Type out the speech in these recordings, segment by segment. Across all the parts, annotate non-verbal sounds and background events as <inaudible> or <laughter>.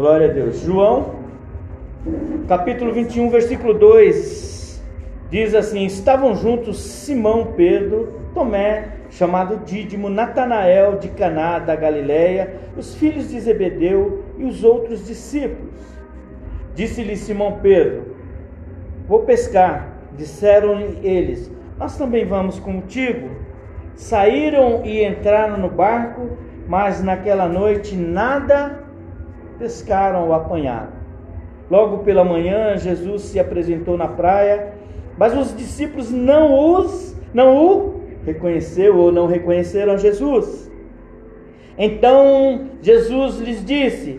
Glória a Deus. João, capítulo 21, versículo 2, diz assim: Estavam juntos Simão, Pedro, Tomé, chamado Dídimo, Natanael de Caná da Galileia, os filhos de Zebedeu e os outros discípulos. Disse-lhe Simão Pedro: Vou pescar. Disseram-lhe eles: Nós também vamos contigo. Saíram e entraram no barco, mas naquela noite nada pescaram ou apanharam. Logo pela manhã, Jesus se apresentou na praia, mas os discípulos não os não o reconheceu ou não reconheceram Jesus. Então Jesus lhes disse: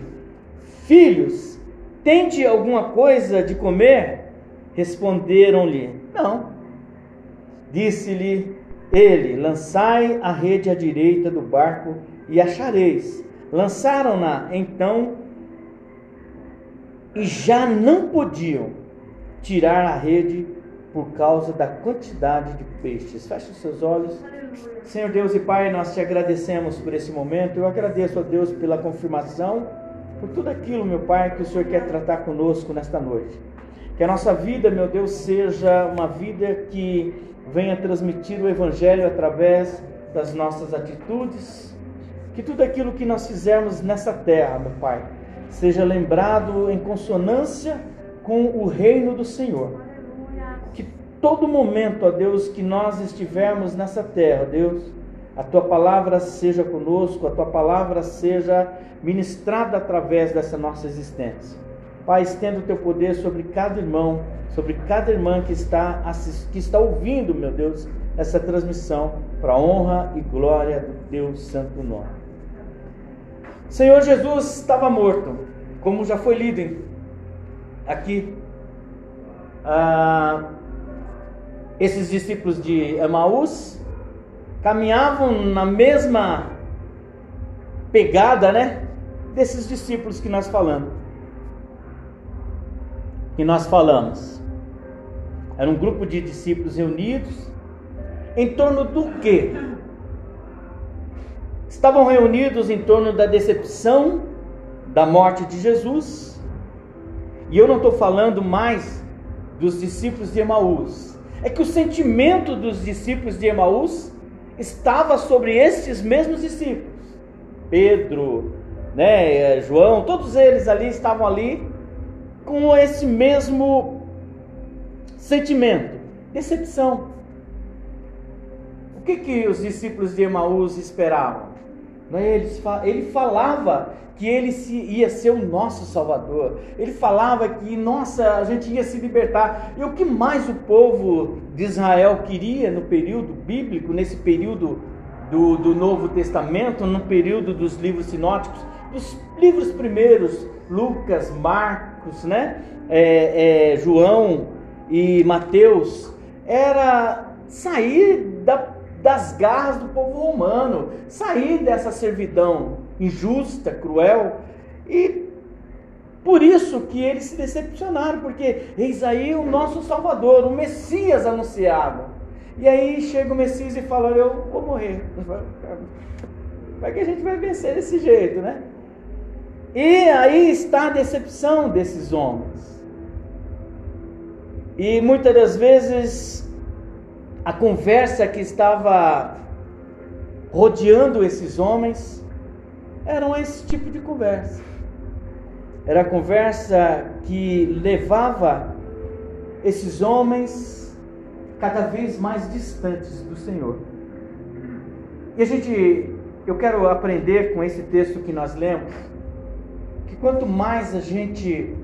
Filhos, tente alguma coisa de comer? Responderam-lhe: Não. Disse-lhe ele: Lançai a rede à direita do barco e achareis. Lançaram-na então e já não podiam tirar a rede por causa da quantidade de peixes. Feche os seus olhos. Senhor Deus e Pai, nós te agradecemos por esse momento. Eu agradeço a Deus pela confirmação, por tudo aquilo, meu Pai, que o Senhor quer tratar conosco nesta noite. Que a nossa vida, meu Deus, seja uma vida que venha transmitir o Evangelho através das nossas atitudes. Que tudo aquilo que nós fizermos nessa terra, meu Pai, seja lembrado em consonância com o reino do Senhor. Que todo momento, ó Deus, que nós estivermos nessa terra, Deus, a tua palavra seja conosco, a tua palavra seja ministrada através dessa nossa existência. Pai, estenda o teu poder sobre cada irmão, sobre cada irmã que está, que está ouvindo, meu Deus, essa transmissão, para honra e glória do teu santo nome. Senhor Jesus estava morto, como já foi lido aqui. Ah, esses discípulos de Emaús caminhavam na mesma pegada, né? Desses discípulos que nós falamos. Que nós falamos. Era um grupo de discípulos reunidos em torno do quê? Estavam reunidos em torno da decepção da morte de Jesus. E eu não estou falando mais dos discípulos de Emaús. É que o sentimento dos discípulos de Emaús estava sobre esses mesmos discípulos. Pedro, né, João, todos eles ali estavam ali com esse mesmo sentimento, decepção. O que que os discípulos de Emaús esperavam? Né? Ele falava que ele ia ser o nosso Salvador. Ele falava que, nossa, a gente ia se libertar. E o que mais o povo de Israel queria no período bíblico, nesse período do, do Novo Testamento, no período dos livros sinóticos, dos livros primeiros, Lucas, Marcos, né? É, é, João e Mateus, era sair da das garras do povo romano, sair dessa servidão injusta, cruel. E por isso que eles se decepcionaram, porque eis aí o nosso Salvador, o Messias anunciado. E aí chega o Messias e fala: Eu vou morrer. <laughs> Vai que a gente vai vencer desse jeito, né? E aí está a decepção desses homens. E muitas das vezes a conversa que estava rodeando esses homens eram esse tipo de conversa. Era a conversa que levava esses homens cada vez mais distantes do Senhor. E a gente, eu quero aprender com esse texto que nós lemos, que quanto mais a gente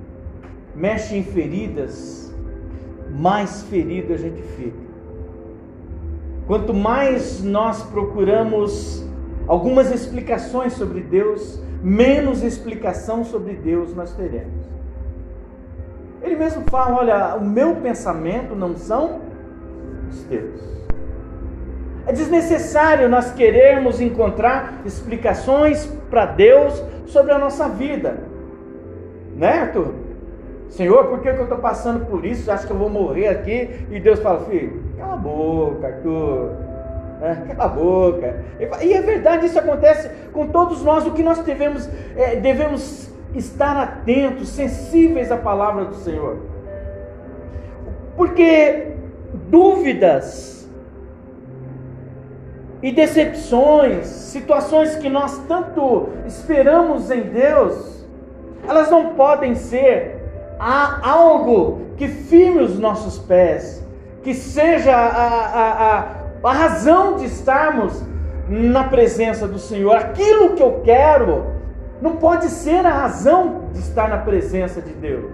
mexe em feridas, mais ferido a gente fica. Quanto mais nós procuramos algumas explicações sobre Deus, menos explicação sobre Deus nós teremos. Ele mesmo fala: olha, o meu pensamento não são os teus. É desnecessário nós querermos encontrar explicações para Deus sobre a nossa vida, né, Arthur? Senhor, por que, eu estou passando por isso? Acho que eu vou morrer aqui. E Deus fala, filho, cala a boca, Arthur. É, cala a boca. E é verdade, isso acontece com todos nós. O que nós devemos, é, devemos estar atentos, sensíveis à palavra do Senhor. Porque dúvidas e decepções, situações que nós tanto esperamos em Deus, elas não podem ser algo que firme os nossos pés, que seja a, a, a, a razão de estarmos na presença do Senhor. Aquilo que eu quero não pode ser a razão de estar na presença de Deus,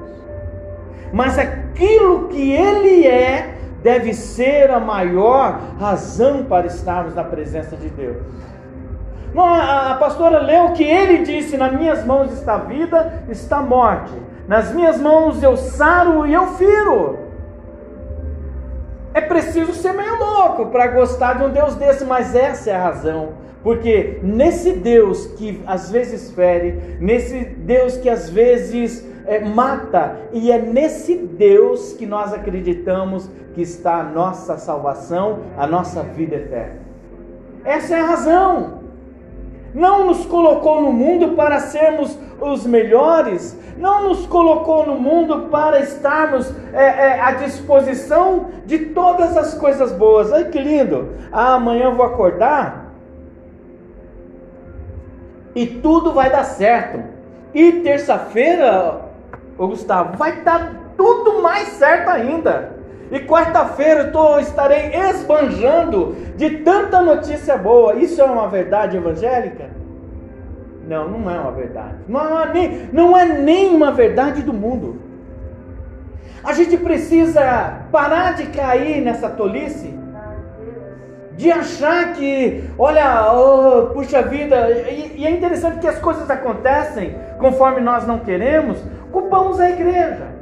mas aquilo que Ele é deve ser a maior razão para estarmos na presença de Deus. A pastora leu que ele disse: Nas minhas mãos está vida, está morte. Nas minhas mãos eu saro e eu firo. Preciso ser meio louco para gostar de um Deus desse, mas essa é a razão. Porque nesse Deus que às vezes fere, nesse Deus que às vezes é, mata, e é nesse Deus que nós acreditamos que está a nossa salvação, a nossa vida eterna. Essa é a razão. Não nos colocou no mundo para sermos os melhores, não nos colocou no mundo para estarmos é, é, à disposição de todas as coisas boas. Ai que lindo! Ah, amanhã eu vou acordar e tudo vai dar certo. E terça-feira, Gustavo, vai dar tudo mais certo ainda. E quarta-feira eu estarei esbanjando de tanta notícia boa. Isso é uma verdade evangélica? Não, não é uma verdade. Não é nem, não é nem uma verdade do mundo. A gente precisa parar de cair nessa tolice, de achar que, olha, oh, puxa vida, e, e é interessante que as coisas acontecem conforme nós não queremos, culpamos a igreja.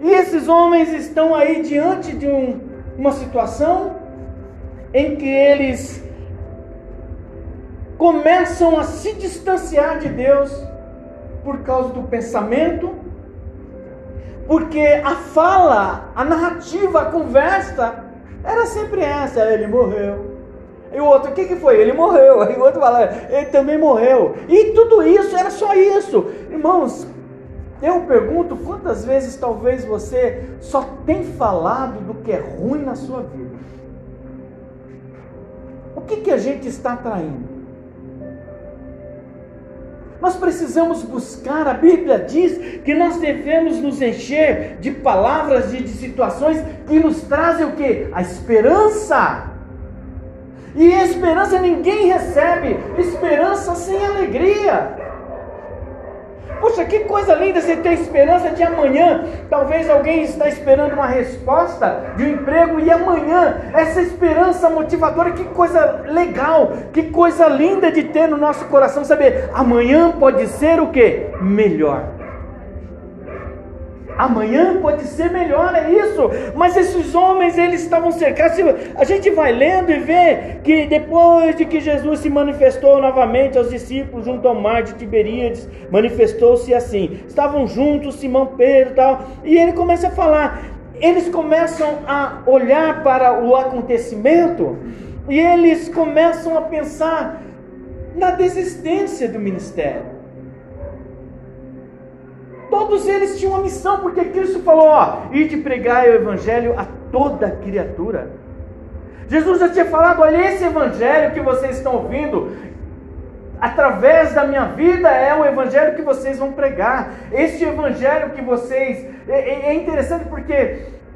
E esses homens estão aí diante de um, uma situação em que eles começam a se distanciar de Deus por causa do pensamento, porque a fala, a narrativa, a conversa era sempre essa: ele morreu. E o outro, o que, que foi? Ele morreu. <laughs> E o outro fala, ele também morreu. E tudo isso, era só isso. Irmãos, eu pergunto quantas vezes talvez você só tem falado do que é ruim na sua vida. O que, que a gente está traindo? Nós precisamos buscar, a Bíblia diz que nós devemos nos encher de palavras e de situações que nos trazem o que? A esperança. E esperança ninguém recebe, esperança sem alegria. Poxa, que coisa linda você ter esperança de amanhã. Talvez alguém está esperando uma resposta de um emprego e amanhã essa esperança motivadora, que coisa legal, que coisa linda de ter no nosso coração saber amanhã pode ser o que? Melhor. Amanhã pode ser melhor, é isso. Mas esses homens, eles estavam cercados. A gente vai lendo e vê que depois de que Jesus se manifestou novamente aos discípulos junto ao mar de Tiberíades, manifestou-se assim. Estavam juntos Simão Pedro e tal. E ele começa a falar. Eles começam a olhar para o acontecimento e eles começam a pensar na desistência do ministério. Todos eles tinham uma missão, porque Cristo falou: ó, ir de pregar o evangelho a toda criatura. Jesus já tinha falado: olha, esse evangelho que vocês estão ouvindo, através da minha vida, é o evangelho que vocês vão pregar. Este evangelho que vocês. É, é, é interessante porque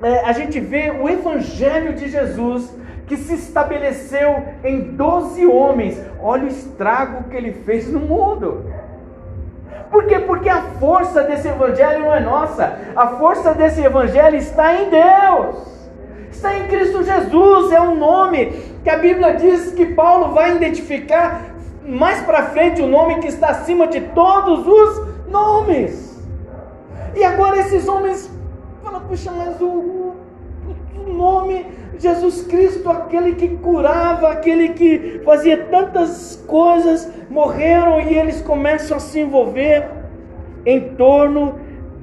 é, a gente vê o evangelho de Jesus que se estabeleceu em 12 homens. Olha o estrago que ele fez no mundo. Por quê? Porque a força desse evangelho não é nossa. A força desse evangelho está em Deus. Está em Cristo Jesus, é um nome que a Bíblia diz que Paulo vai identificar mais para frente o nome que está acima de todos os nomes. E agora esses homens falam, puxa, mas o, o, o nome Jesus Cristo, aquele que curava, aquele que fazia tantas coisas, morreram e eles começam a se envolver em torno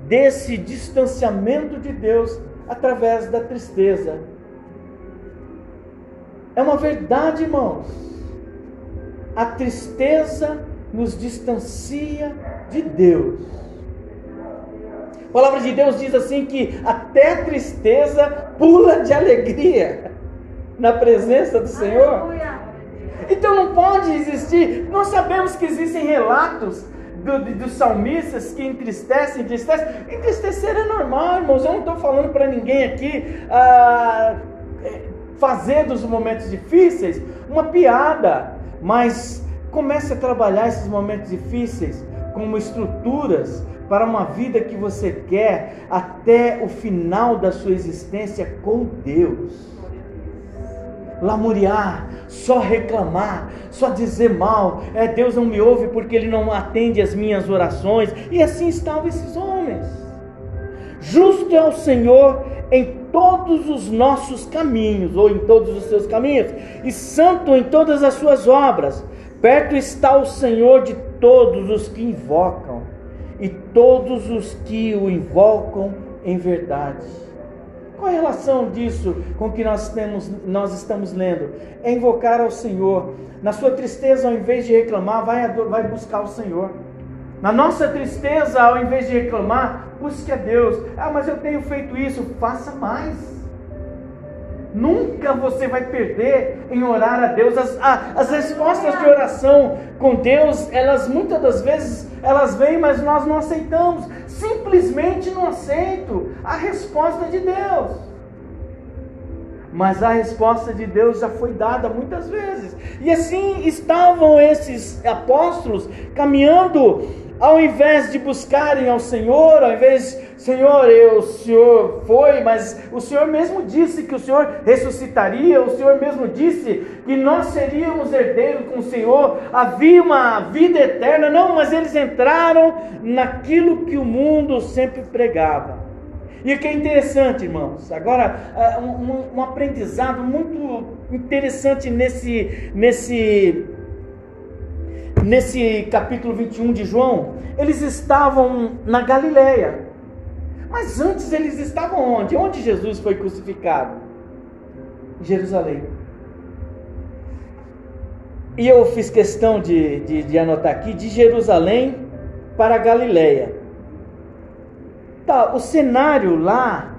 desse distanciamento de Deus através da tristeza. É uma verdade, irmãos. A tristeza nos distancia de Deus. A palavra de Deus diz assim que até a tristeza pula de alegria na presença do Senhor. Então não pode existir. Nós sabemos que existem relatos do, dos salmistas que entristecem, entristecem. Entristecer é normal, irmãos. Eu não estou falando para ninguém aqui ah, é, fazer dos momentos difíceis uma piada, mas comece a trabalhar esses momentos difíceis como estruturas para uma vida que você quer até o final da sua existência com Deus lamuriar, só reclamar, só dizer mal. É, Deus não me ouve porque Ele não atende as minhas orações. E assim estavam esses homens. Justo é o Senhor em todos os nossos caminhos, ou em todos os seus caminhos, e santo em todas as suas obras. Perto está o Senhor de todos os que invocam, e todos os que o invocam em verdade. Qual a relação disso com o que nós, temos, nós estamos lendo? É invocar ao Senhor. Na sua tristeza, ao invés de reclamar, vai, vai buscar o Senhor. Na nossa tristeza, ao invés de reclamar, busque a Deus. Ah, mas eu tenho feito isso. Faça mais. Nunca você vai perder em orar a Deus. As, as respostas de oração com Deus, elas muitas das vezes elas vêm, mas nós não aceitamos. Simplesmente não aceito a resposta de Deus. Mas a resposta de Deus já foi dada muitas vezes. E assim estavam esses apóstolos caminhando ao invés de buscarem ao Senhor, ao invés, Senhor, eu, o Senhor foi, mas o Senhor mesmo disse que o Senhor ressuscitaria, o Senhor mesmo disse que nós seríamos herdeiros com o Senhor, havia uma vida eterna. Não, mas eles entraram naquilo que o mundo sempre pregava. E o que é interessante, irmãos, agora é, um, um aprendizado muito interessante nesse, nesse nesse capítulo 21 de João, eles estavam na Galileia. Mas antes eles estavam onde? Onde Jesus foi crucificado? Em Jerusalém. E eu fiz questão de, de, de anotar aqui, de Jerusalém para Galileia. Tá, o cenário lá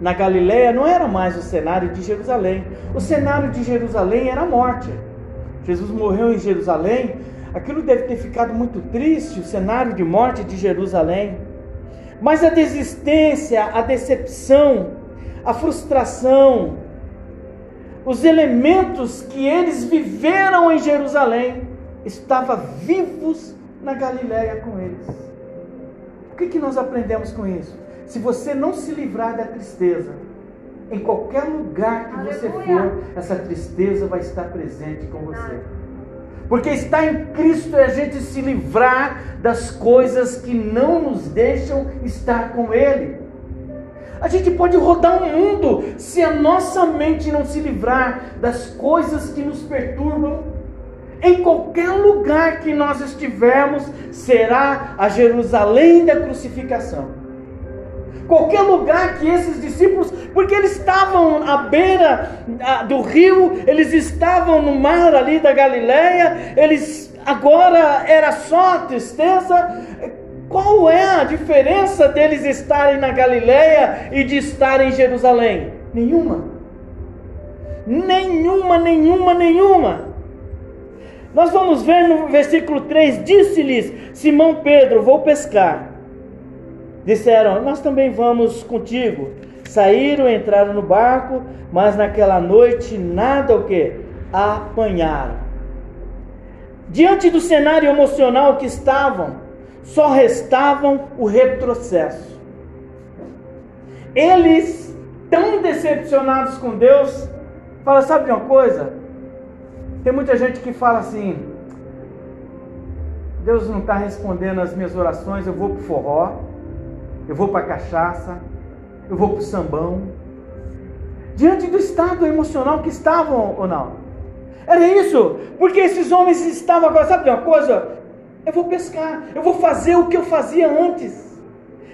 na Galileia não era mais o cenário de Jerusalém. O cenário de Jerusalém era a morte. Jesus morreu em Jerusalém, aquilo deve ter ficado muito triste, o cenário de morte de Jerusalém. Mas a desistência, a decepção, a frustração, os elementos que eles viveram em Jerusalém, estavam vivos na Galiléia com eles. O que, que nós aprendemos com isso? Se você não se livrar da tristeza, em qualquer lugar que Aleluia. você for, essa tristeza vai estar presente com você. Porque estar em Cristo é a gente se livrar das coisas que não nos deixam estar com Ele. A gente pode rodar o mundo se a nossa mente não se livrar das coisas que nos perturbam. Em qualquer lugar que nós estivermos, será a Jerusalém da crucificação qualquer lugar que esses discípulos, porque eles estavam à beira do rio, eles estavam no mar ali da Galileia, eles agora era só tristeza. Qual é a diferença deles estarem na Galileia e de estarem em Jerusalém? Nenhuma. Nenhuma, nenhuma, nenhuma. Nós vamos ver no versículo 3: Disse-lhes Simão Pedro: Vou pescar. Disseram: Nós também vamos contigo. Saíram, entraram no barco, mas naquela noite nada o que? Apanharam. Diante do cenário emocional que estavam, só restavam o retrocesso. Eles, tão decepcionados com Deus, falam: Sabe de uma coisa? Tem muita gente que fala assim: Deus não está respondendo as minhas orações, eu vou para forró eu vou para cachaça, eu vou para o sambão. Diante do estado emocional que estavam ou não. Era isso, porque esses homens estavam agora, sabe uma coisa? Eu vou pescar, eu vou fazer o que eu fazia antes.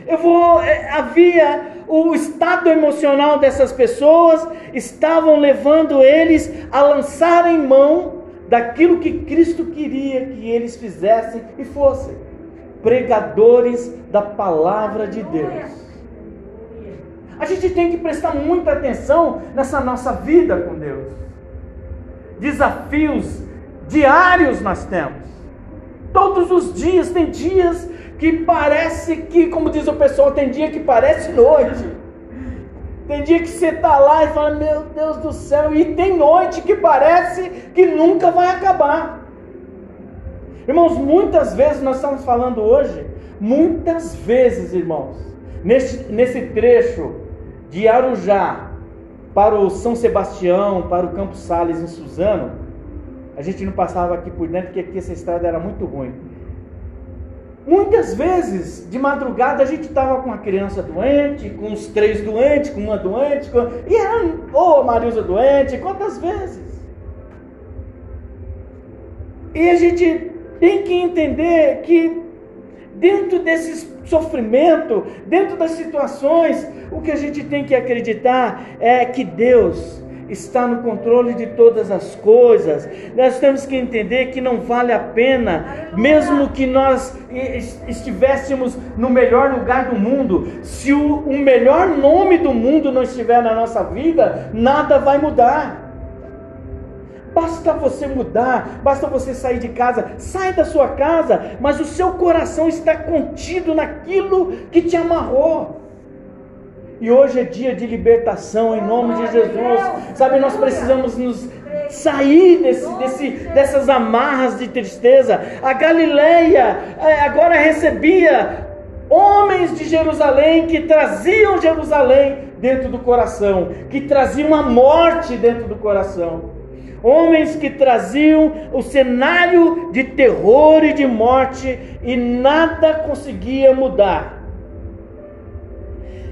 Eu vou, é, havia o estado emocional dessas pessoas, estavam levando eles a lançarem mão daquilo que Cristo queria que eles fizessem e fossem pregadores da palavra de Deus. A gente tem que prestar muita atenção nessa nossa vida com Deus. Desafios diários nós temos. Todos os dias, tem dias que parece que, como diz o pessoal, tem dia que parece noite. Tem dia que você está lá e fala, meu Deus do céu, e tem noite que parece que nunca vai acabar. Irmãos, muitas vezes nós estamos falando hoje, muitas vezes, irmãos, nesse, nesse trecho de Arujá para o São Sebastião, para o Campo Sales em Suzano, a gente não passava aqui por dentro porque aqui essa estrada era muito ruim. Muitas vezes, de madrugada, a gente estava com a criança doente, com os três doentes, com uma doente, com... e era, ou oh, Marisa doente, quantas vezes? E a gente tem que entender que dentro desse sofrimento, dentro das situações, o que a gente tem que acreditar é que Deus está no controle de todas as coisas. Nós temos que entender que não vale a pena, mesmo que nós estivéssemos no melhor lugar do mundo, se o, melhor nome do mundo não estiver na nossa vida, nada vai mudar. Basta você mudar, basta você sair de casa, sai da sua casa, mas o seu coração está contido naquilo que te amarrou. E hoje é dia de libertação em nome de Jesus. Sabe, nós precisamos nos sair desse, desse, dessas amarras de tristeza. A Galileia é, agora recebia homens de Jerusalém que traziam Jerusalém dentro do coração, que traziam a morte dentro do coração homens que traziam o cenário de terror e de morte e nada conseguia mudar.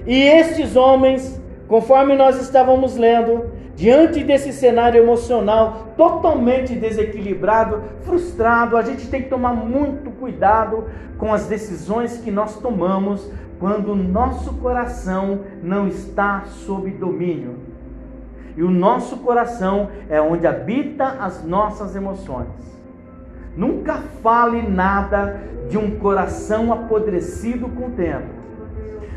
E estes homens, conforme nós estávamos lendo, diante desse cenário emocional totalmente desequilibrado, frustrado, a gente tem que tomar muito cuidado com as decisões que nós tomamos quando o nosso coração não está sob domínio. E o nosso coração é onde habita as nossas emoções. Nunca fale nada de um coração apodrecido com o tempo.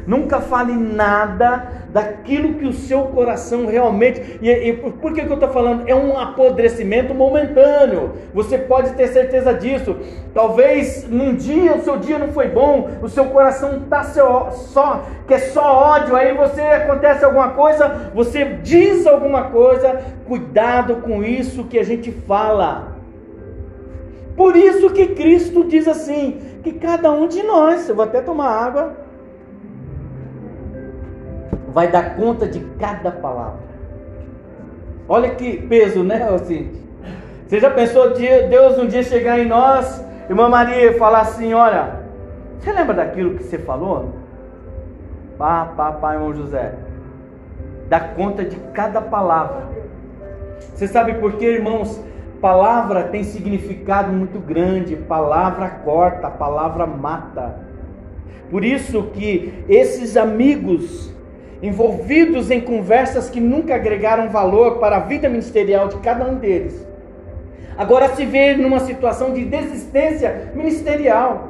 Nunca fale nada daquilo que o seu coração realmente. E, e por que, que eu estou falando? É um apodrecimento momentâneo. Você pode ter certeza disso. Talvez num dia o seu dia não foi bom, o seu coração está só, que é só ódio. Aí você acontece alguma coisa, você diz alguma coisa. Cuidado com isso que a gente fala. Por isso que Cristo diz assim: que cada um de nós, eu vou até tomar água vai dar conta de cada palavra. Olha que peso, né, Cintia? Você já pensou Deus um dia chegar em nós, irmã Maria, e falar assim: olha, você lembra daquilo que você falou? Pá, pá, pá, irmão José. Dá conta de cada palavra. Você sabe por quê, irmãos? Palavra tem significado muito grande. Palavra corta, palavra mata. Por isso que esses amigos envolvidos em conversas que nunca agregaram valor para a vida ministerial de cada um deles. Agora se vê numa situação de desistência ministerial.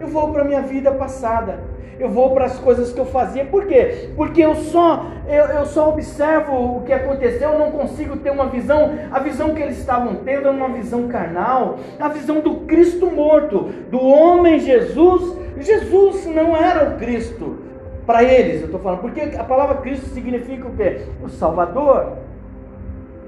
Eu vou para a minha vida passada. Eu vou para as coisas que eu fazia. Por quê? Porque eu só eu, eu só observo o que aconteceu, eu não consigo ter uma visão, a visão que eles estavam tendo era uma visão carnal, a visão do Cristo morto, do homem Jesus. Jesus não era o Cristo para eles, eu estou falando, porque a palavra Cristo significa o quê? O Salvador,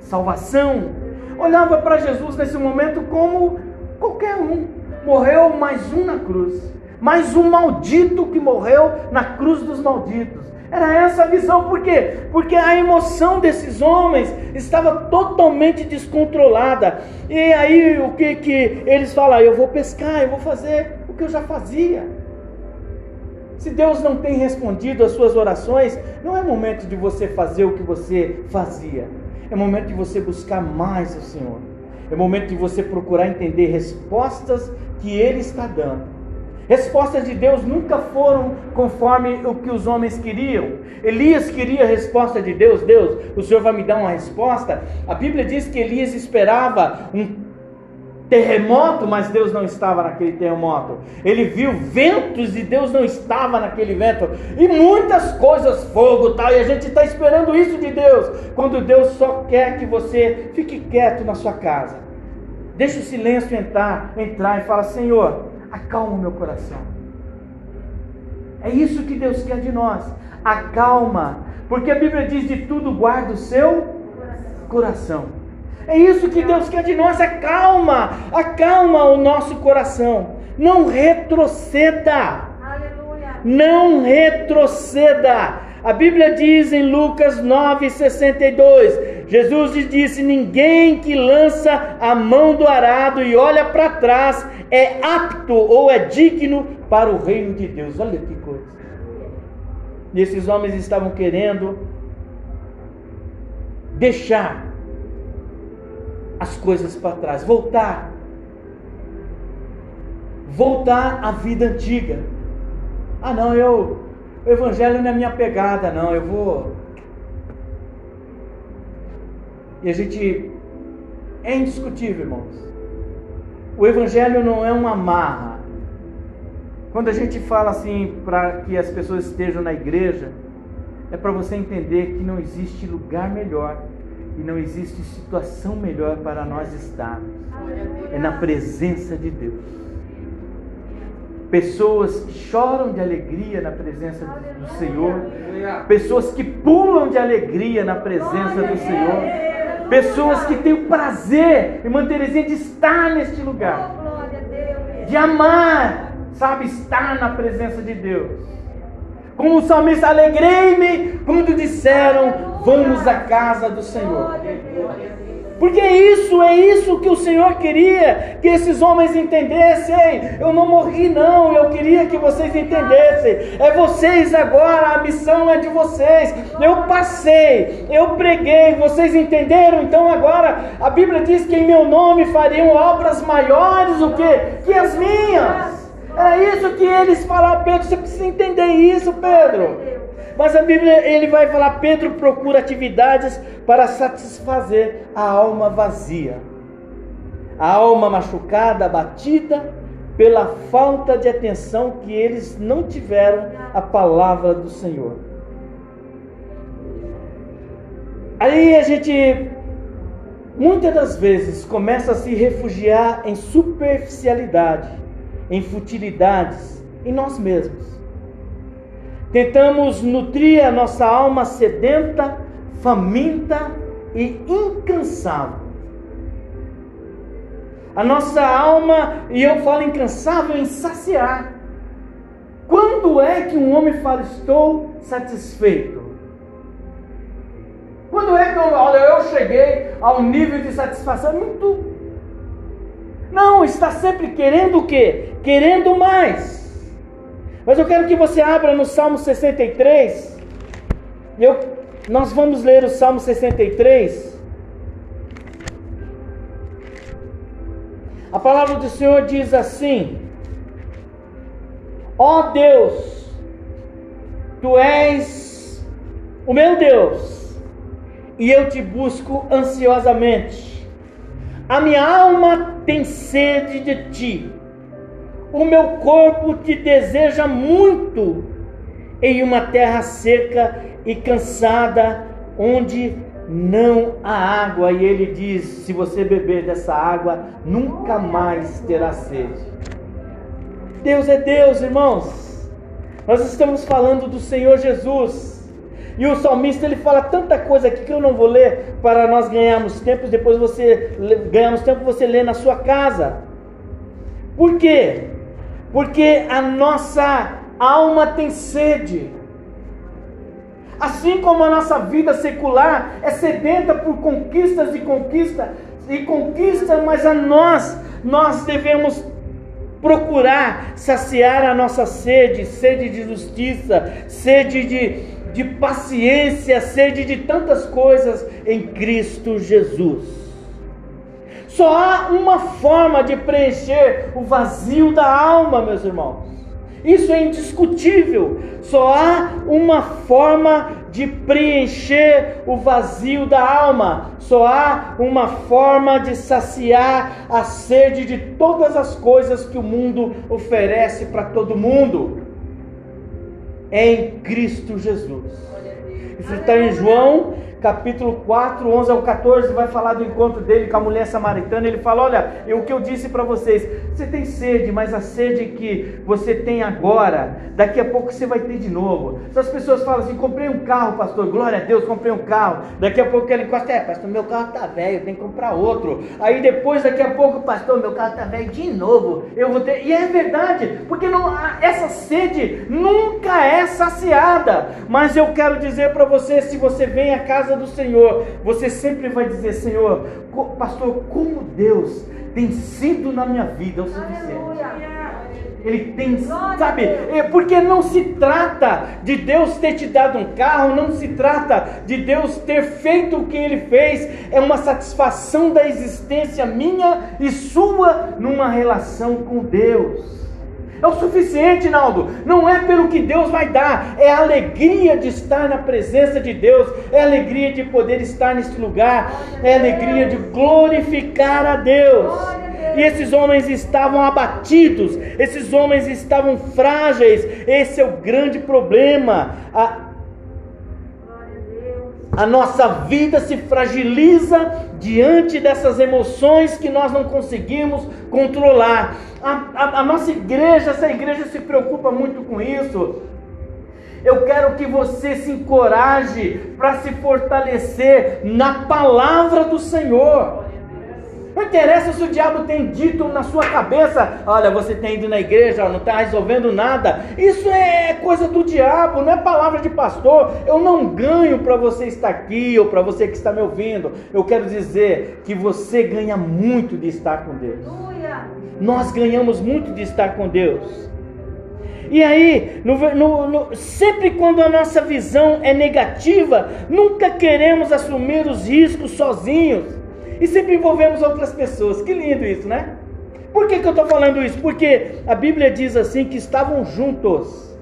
salvação. Olhava para Jesus nesse momento como qualquer um. Morreu mais um na cruz, mais um maldito que morreu na cruz dos malditos. Era essa a visão, por quê? Porque a emoção desses homens estava totalmente descontrolada. E aí o que que eles falam? Eu vou pescar, eu vou fazer o que eu já fazia. Se Deus não tem respondido às suas orações, não é momento de você fazer o que você fazia. É momento de você buscar mais o Senhor. É momento de você procurar entender respostas que Ele está dando. Respostas de Deus nunca foram conforme o que os homens queriam. Elias queria a resposta de Deus. Deus, o Senhor vai me dar uma resposta. A Bíblia diz que Elias esperava um terremoto, mas Deus não estava naquele terremoto. Ele viu ventos e Deus não estava naquele vento. E muitas coisas, fogo tal, e a gente está esperando isso de Deus. Quando Deus só quer que você fique quieto na sua casa. Deixa o silêncio entrar, entrar e fala: Senhor, acalma o meu coração. É isso que Deus quer de nós. Acalma. Porque a Bíblia diz: de tudo guarda o seu coração. É isso que Deus quer de nós, acalma, acalma o nosso coração. Não retroceda. Aleluia. Não retroceda. A Bíblia diz em Lucas 9,62: Jesus disse: Ninguém que lança a mão do arado e olha para trás é apto ou é digno para o reino de Deus. Olha que coisa. E esses homens estavam querendo deixar as coisas para trás, voltar. Voltar à vida antiga. Ah, não, eu o evangelho não é minha pegada, não, eu vou E a gente é indiscutível, irmãos. O evangelho não é uma marra. Quando a gente fala assim para que as pessoas estejam na igreja, é para você entender que não existe lugar melhor e não existe situação melhor para nós estarmos. É na presença de Deus. Pessoas que choram de alegria na presença do Senhor. Pessoas que pulam de alegria na presença do Senhor. Pessoas que têm o prazer, irmã Terezinha, de estar neste lugar. De amar, sabe, estar na presença de Deus. Como o salmista, alegrei-me quando disseram: Vamos à casa do Senhor. Porque isso, é isso que o Senhor queria que esses homens entendessem. Eu não morri, não. Eu queria que vocês entendessem. É vocês agora, a missão é de vocês. Eu passei, eu preguei, vocês entenderam? Então agora a Bíblia diz que em meu nome fariam obras maiores o que? Que as minhas. É isso que eles falaram, Pedro. Você precisa entender isso, Pedro. Mas a Bíblia ele vai falar: Pedro procura atividades para satisfazer a alma vazia, a alma machucada, abatida pela falta de atenção que eles não tiveram à palavra do Senhor. Aí a gente muitas das vezes começa a se refugiar em superficialidade, em futilidades, em nós mesmos. Tentamos nutrir a nossa alma sedenta, faminta e incansável. A nossa alma, e eu falo incansável, em saciar. Quando é que um homem fala, estou satisfeito? Quando é que eu, olha, eu cheguei ao nível de satisfação? Muito. Não, está sempre querendo o quê? Querendo mais. Mas eu quero que você abra no Salmo 63. Eu, nós vamos ler o Salmo 63. A palavra do Senhor diz assim: Ó oh Deus, tu és o meu Deus, e eu te busco ansiosamente. A minha alma tem sede de ti o meu corpo te deseja muito em uma terra seca e cansada, onde não há água. E ele diz: se você beber dessa água, nunca mais terá sede. Deus é Deus, irmãos. Nós estamos falando do Senhor Jesus. E o salmista ele fala tanta coisa aqui que eu não vou ler para nós ganharmos tempo. Depois você ganhamos tempo você lê na sua casa. Por quê? porque a nossa alma tem sede. Assim como a nossa vida secular é sedenta por conquistas e conquista e conquista, mas a nós nós devemos procurar saciar a nossa sede, sede de justiça, sede de, de paciência, sede de tantas coisas em Cristo Jesus. Só há uma forma de preencher o vazio da alma, meus irmãos. Isso é indiscutível. Só há uma forma de preencher o vazio da alma. Só há uma forma de saciar a sede de todas as coisas que o mundo oferece para todo mundo. Em Cristo Jesus. Isso está em João capítulo 4, 11 ao 14, vai falar do encontro dele com a mulher samaritana. Ele fala: Olha, eu, o que eu disse para vocês, você tem sede, mas a sede que você tem agora, daqui a pouco você vai ter de novo. Se as pessoas falam assim: Comprei um carro, pastor, glória a Deus, comprei um carro. Daqui a pouco ela encosta: É, pastor, meu carro está velho, tem que comprar outro. Aí depois, daqui a pouco, pastor, meu carro está velho de novo, eu vou ter. E é verdade, porque não, essa sede nunca é saciada. Mas eu quero dizer para você: se você vem à casa casa do Senhor, você sempre vai dizer: Senhor, pastor, como Deus tem sido na minha vida o suficiente. Ele tem, sabe, é porque não se trata de Deus ter te dado um carro, não se trata de Deus ter feito o que ele fez, é uma satisfação da existência minha e sua numa relação com Deus. É o suficiente, Naldo. Não é pelo que Deus vai dar, é a alegria de estar na presença de Deus, é a alegria de poder estar nesse lugar, é a alegria de glorificar a Deus. E esses homens estavam abatidos, esses homens estavam frágeis. Esse é o grande problema. A, a nossa vida se fragiliza diante dessas emoções que nós não conseguimos controlar. A, a, a, nossa igreja, essa igreja se preocupa muito com isso. Eu quero que você se encoraje para se fortalecer na palavra do Senhor. Não interessa se o diabo tem dito na sua cabeça: olha, você tem ido na igreja, não está resolvendo nada. Isso é coisa do diabo, não é palavra de pastor. Eu não ganho para você estar aqui ou para você que está me ouvindo. Eu quero dizer que você ganha muito de estar com Deus. Nós ganhamos muito de estar com Deus. E aí, no, no, no, sempre quando a nossa visão é negativa, nunca queremos assumir os riscos sozinhos e sempre envolvemos outras pessoas. Que lindo isso, né? Por que, que eu estou falando isso? Porque a Bíblia diz assim que estavam juntos.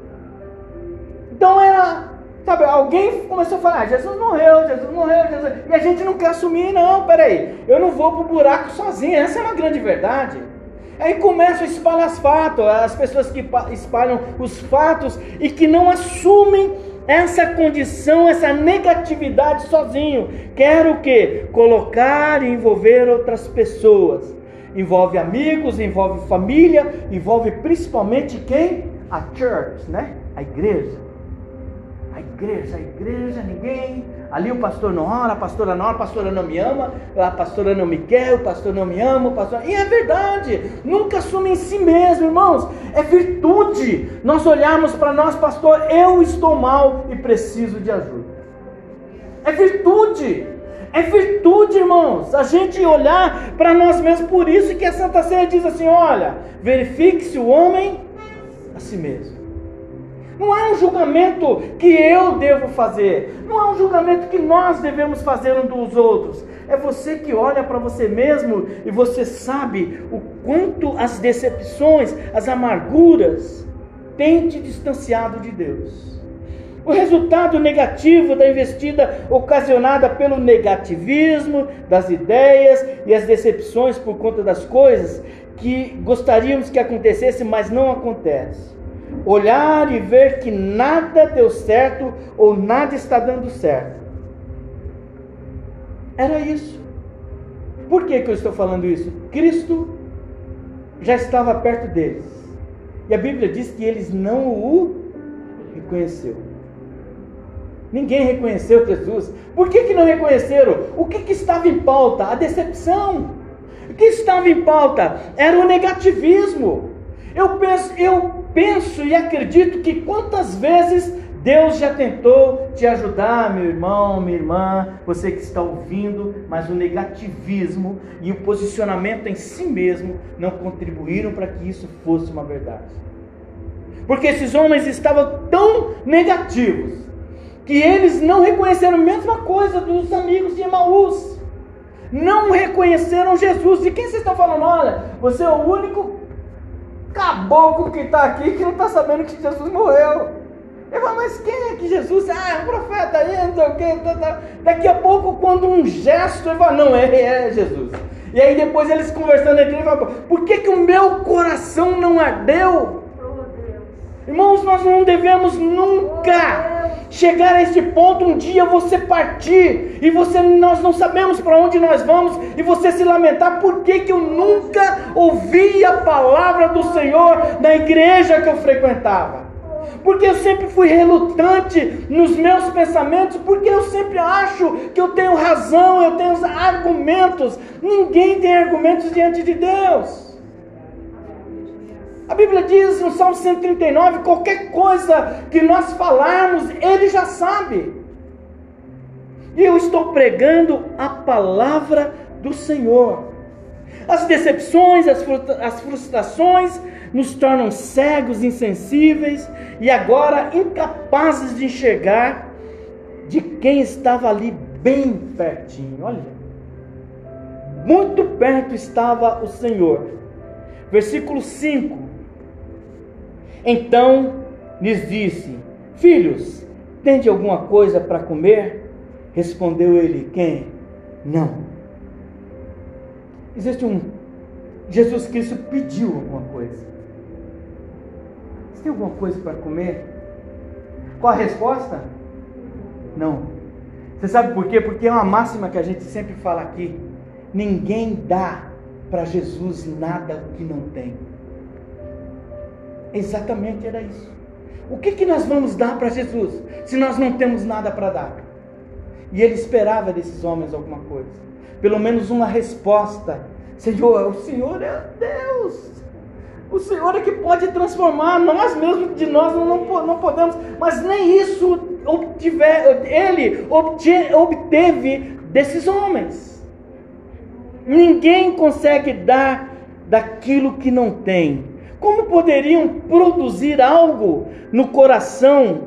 Então era, sabe, alguém começou a falar: ah, Jesus morreu, Jesus morreu, Jesus. E a gente não quer assumir, não, peraí, eu não vou para o buraco sozinho, essa é uma grande verdade. Aí começam a espalhar os fatos, as pessoas que espalham os fatos e que não assumem essa condição, essa negatividade sozinho. Quero o que? Colocar e envolver outras pessoas. Envolve amigos, envolve família, envolve principalmente quem? A church, né? A igreja. A igreja, a igreja, ninguém Ali o pastor não ora, a pastora não ora, a pastora não me ama, a pastora não me quer, o pastor não me ama, o pastor. E é verdade, nunca assume em si mesmo, irmãos. É virtude nós olharmos para nós, pastor, eu estou mal e preciso de ajuda. É virtude. É virtude, irmãos, a gente olhar para nós mesmos. Por isso que a Santa Ceia diz assim: olha, verifique-se o homem a si mesmo. Não é um julgamento que eu devo fazer. Não é um julgamento que nós devemos fazer um dos outros. É você que olha para você mesmo e você sabe o quanto as decepções, as amarguras têm te distanciado de Deus. O resultado negativo da investida ocasionada pelo negativismo das ideias e as decepções por conta das coisas que gostaríamos que acontecesse, mas não acontece olhar e ver que nada deu certo ou nada está dando certo. Era isso. Por que, que eu estou falando isso? Cristo já estava perto deles. E a Bíblia diz que eles não o reconheceu. Ninguém reconheceu Jesus. Por que, que não reconheceram? O que, que estava em pauta? A decepção. O que estava em pauta? Era o negativismo. Eu penso, eu penso e acredito que quantas vezes Deus já tentou te ajudar, meu irmão, minha irmã, você que está ouvindo, mas o negativismo e o posicionamento em si mesmo não contribuíram para que isso fosse uma verdade. Porque esses homens estavam tão negativos que eles não reconheceram a mesma coisa dos amigos de Emaús. Não reconheceram Jesus. E quem vocês estão falando? Olha, você é o único caboclo que está aqui que não está sabendo que Jesus morreu. Ele fala, mas quem é que Jesus? Ah, é um profeta aí, não sei o quê. Tá, tá. Daqui a pouco, quando um gesto, ele fala, não, é, é Jesus. E aí depois eles conversando entre eles, falam, por que, que o meu coração não ardeu? Irmãos, nós não devemos nunca chegar a este ponto um dia você partir e você nós não sabemos para onde nós vamos e você se lamentar por que, que eu nunca ouvi a palavra do Senhor na igreja que eu frequentava porque eu sempre fui relutante nos meus pensamentos, porque eu sempre acho que eu tenho razão, eu tenho argumentos. Ninguém tem argumentos diante de Deus. A Bíblia diz no Salmo 139: qualquer coisa que nós falarmos, Ele já sabe. E eu estou pregando a palavra do Senhor. As decepções, as frustrações nos tornam cegos, insensíveis e agora incapazes de enxergar de quem estava ali bem pertinho. Olha, muito perto estava o Senhor. Versículo 5: Então lhes disse: Filhos, tende alguma coisa para comer? Respondeu ele: Quem? Não. Existe um. Jesus Cristo pediu alguma coisa. Você tem alguma coisa para comer? Qual a resposta? Não. Você sabe por quê? Porque é uma máxima que a gente sempre fala aqui. Ninguém dá para Jesus nada que não tem. Exatamente era isso. O que, que nós vamos dar para Jesus se nós não temos nada para dar? E ele esperava desses homens alguma coisa, pelo menos uma resposta. Senhor, o Senhor é Deus. O Senhor é que pode transformar, nós mesmos de nós não, não, podemos, mas nem isso obtiver, ele obteve desses homens. Ninguém consegue dar daquilo que não tem. Como poderiam produzir algo no coração?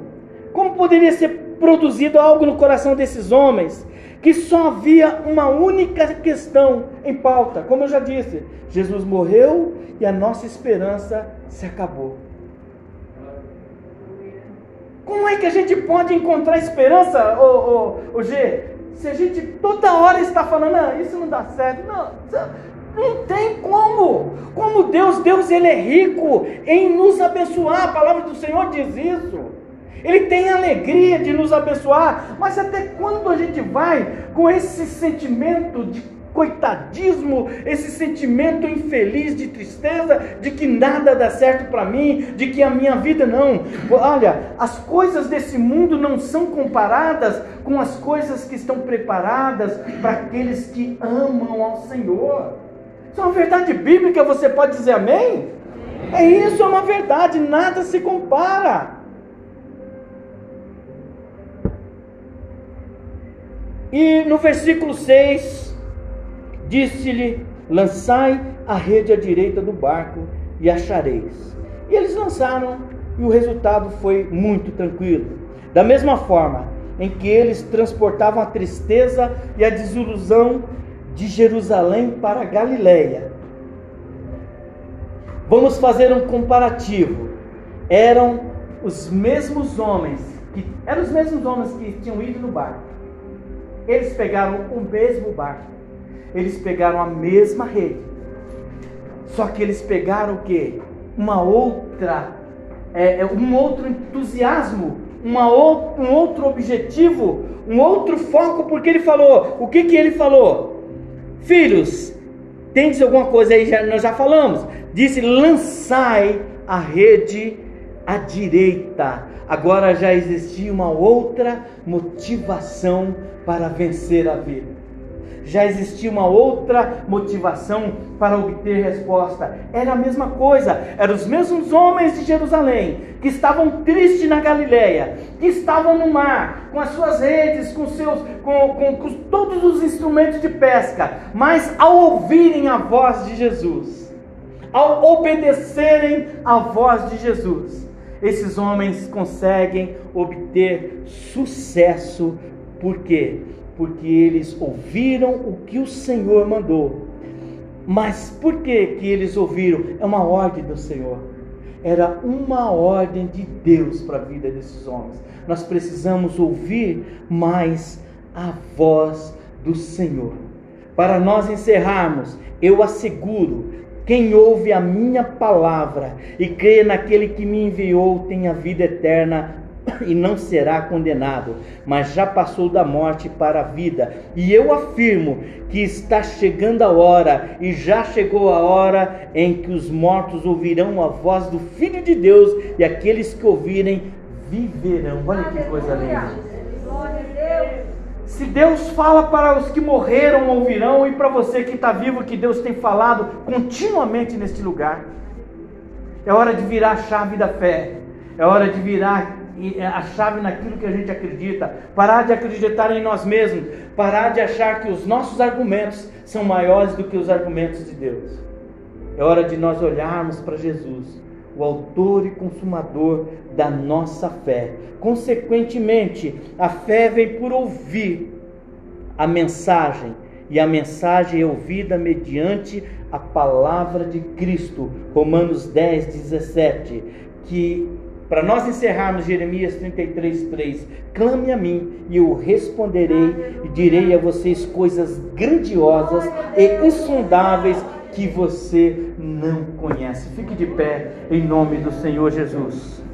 Como poderia ser produzido algo no coração desses homens? Que só havia uma única questão em pauta, como eu já disse: Jesus morreu e a nossa esperança se acabou. Como é que a gente pode encontrar esperança, ô, ô G? Se a gente toda hora está falando, ah, isso não dá certo, não, não tem como. Como Deus, Deus ele é rico em nos abençoar. A palavra do Senhor diz isso. Ele tem alegria de nos abençoar, mas até quando a gente vai com esse sentimento de coitadismo, esse sentimento infeliz de tristeza, de que nada dá certo para mim, de que a minha vida não. Olha, as coisas desse mundo não são comparadas com as coisas que estão preparadas para aqueles que amam ao Senhor. Isso é uma verdade bíblica, você pode dizer amém? É isso, é uma verdade, nada se compara. E no versículo 6, Disse-lhe: Lançai a rede à direita do barco e achareis. E eles lançaram, e o resultado foi muito tranquilo. Da mesma forma em que eles transportavam a tristeza e a desilusão de Jerusalém para Galiléia. Vamos fazer um comparativo. Eram os mesmos homens que eram os mesmos homens que tinham ido no barco. Eles pegaram o mesmo barco eles pegaram a mesma rede. Só que eles pegaram o que? Uma outra, é, é, um outro entusiasmo, uma ou, um outro objetivo, um outro foco, porque ele falou, o que que ele falou? Filhos, tendes alguma coisa aí, já, nós já falamos. Disse, lançai a rede à direita. Agora já existia uma outra motivação para vencer a vida já existia uma outra motivação para obter resposta. Era a mesma coisa, eram os mesmos homens de Jerusalém que estavam tristes na Galileia, que estavam no mar, com as suas redes, com, seus, com, com, com todos os instrumentos de pesca, mas ao ouvirem a voz de Jesus, ao obedecerem a voz de Jesus, esses homens conseguem obter sucesso. Por quê? Porque eles ouviram o que o Senhor mandou. Mas por que que eles ouviram? É uma ordem do Senhor. Era uma ordem de Deus para a vida desses homens. Nós precisamos ouvir mais a voz do Senhor. Para nós encerrarmos, eu asseguro: quem ouve a minha palavra e crê naquele que me enviou tem a vida eterna <coughs> e não será condenado, mas já passou da morte para a vida. E eu afirmo que está chegando a hora, e já chegou a hora em que os mortos ouvirão a voz do Filho de Deus, e aqueles que ouvirem viverão. Olha que coisa linda. Se Deus fala para os que morreram, ouvirão, e para você que está vivo, que Deus tem falado continuamente neste lugar. É hora de virar a chave da fé. É hora de virar a chave naquilo que a gente acredita, parar de acreditar em nós mesmos, parar de achar que os nossos argumentos são maiores do que os argumentos de Deus. É hora de nós olharmos para Jesus, o autor e consumador da nossa fé. Consequentemente, a fé vem por ouvir a mensagem, e a mensagem é ouvida mediante a palavra de Cristo. Romanos 10, 17. Que para nós encerrarmos Jeremias 33, 3, clame a mim e eu responderei e direi a vocês coisas grandiosas e insondáveis que você não conhece. Fique de pé em nome do Senhor Jesus.